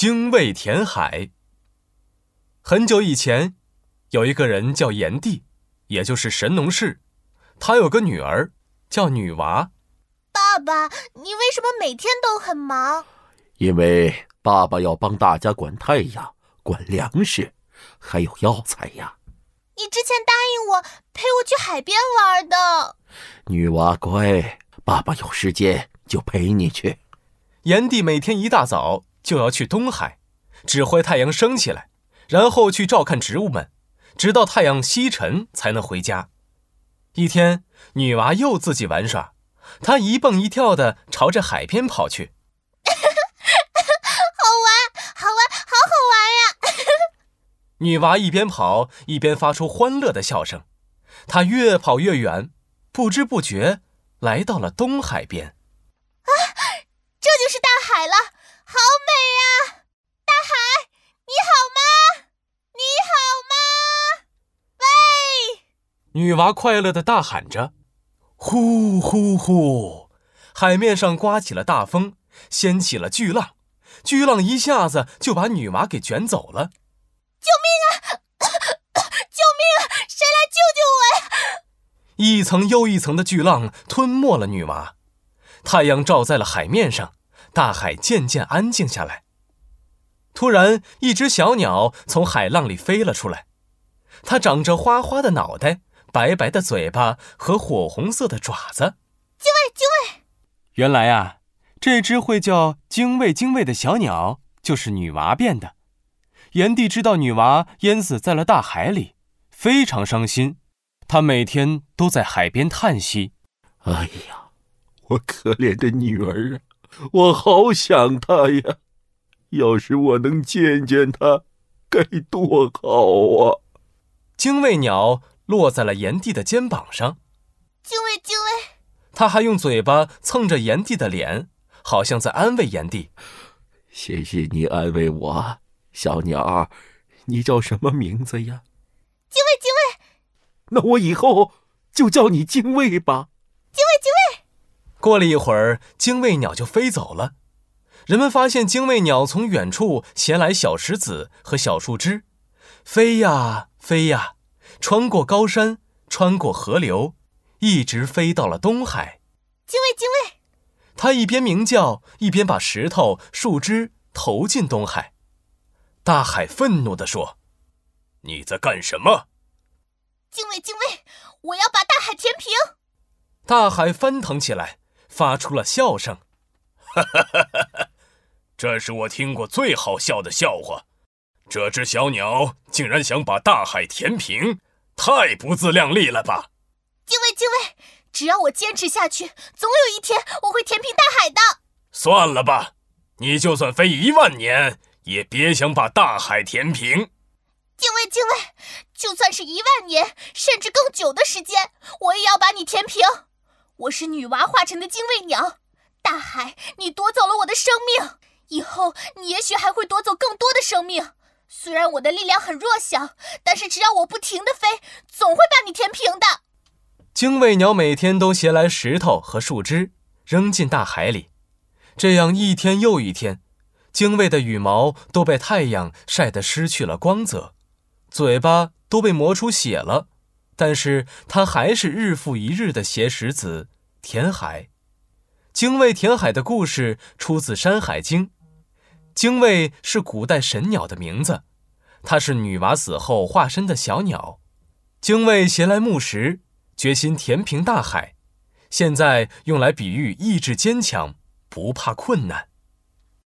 精卫填海。很久以前，有一个人叫炎帝，也就是神农氏，他有个女儿叫女娃。爸爸，你为什么每天都很忙？因为爸爸要帮大家管太阳、管粮食，还有药材呀。你之前答应我陪我去海边玩的。女娃乖，爸爸有时间就陪你去。炎帝每天一大早就要去东海，指挥太阳升起来，然后去照看植物们，直到太阳西沉才能回家。一天，女娃又自己玩耍，她一蹦一跳的朝着海边跑去。好玩，好玩，好好玩呀！女娃一边跑一边发出欢乐的笑声，她越跑越远，不知不觉来到了东海边。女娃快乐的大喊着：“呼呼呼！”海面上刮起了大风，掀起了巨浪，巨浪一下子就把女娃给卷走了。救命啊！救命啊！谁来救救我呀？一层又一层的巨浪吞没了女娃。太阳照在了海面上，大海渐渐安静下来。突然，一只小鸟从海浪里飞了出来，它长着花花的脑袋、白白的嘴巴和火红色的爪子。精卫，精卫！原来啊，这只会叫精卫、精卫的小鸟就是女娃变的。炎帝知道女娃淹死在了大海里，非常伤心。他每天都在海边叹息：“哎呀，我可怜的女儿啊，我好想她呀！要是我能见见她，该多好啊！”精卫鸟落在了炎帝的肩膀上。精卫，精卫！他还用嘴巴蹭着炎帝的脸，好像在安慰炎帝：“谢谢你安慰我。”小鸟，你叫什么名字呀？精卫，精卫。那我以后就叫你精卫吧。精卫，精卫。过了一会儿，精卫鸟就飞走了。人们发现精卫鸟从远处衔来小石子和小树枝，飞呀飞呀，穿过高山，穿过河流，一直飞到了东海。精卫，精卫。它一边鸣叫，一边把石头、树枝投进东海。大海愤怒地说：“你在干什么？”精卫，精卫，我要把大海填平。大海翻腾起来，发出了笑声：“哈哈哈哈哈！这是我听过最好笑的笑话。这只小鸟竟然想把大海填平，太不自量力了吧！”精卫，精卫，只要我坚持下去，总有一天我会填平大海的。算了吧，你就算飞一万年。也别想把大海填平，精卫，精卫，就算是一万年，甚至更久的时间，我也要把你填平。我是女娃化成的精卫鸟，大海，你夺走了我的生命，以后你也许还会夺走更多的生命。虽然我的力量很弱小，但是只要我不停的飞，总会把你填平的。精卫鸟每天都携来石头和树枝，扔进大海里，这样一天又一天。精卫的羽毛都被太阳晒得失去了光泽，嘴巴都被磨出血了，但是它还是日复一日的携石子填海。精卫填海的故事出自《山海经》。精卫是古代神鸟的名字，它是女娲死后化身的小鸟。精卫衔来木石，决心填平大海，现在用来比喻意志坚强，不怕困难。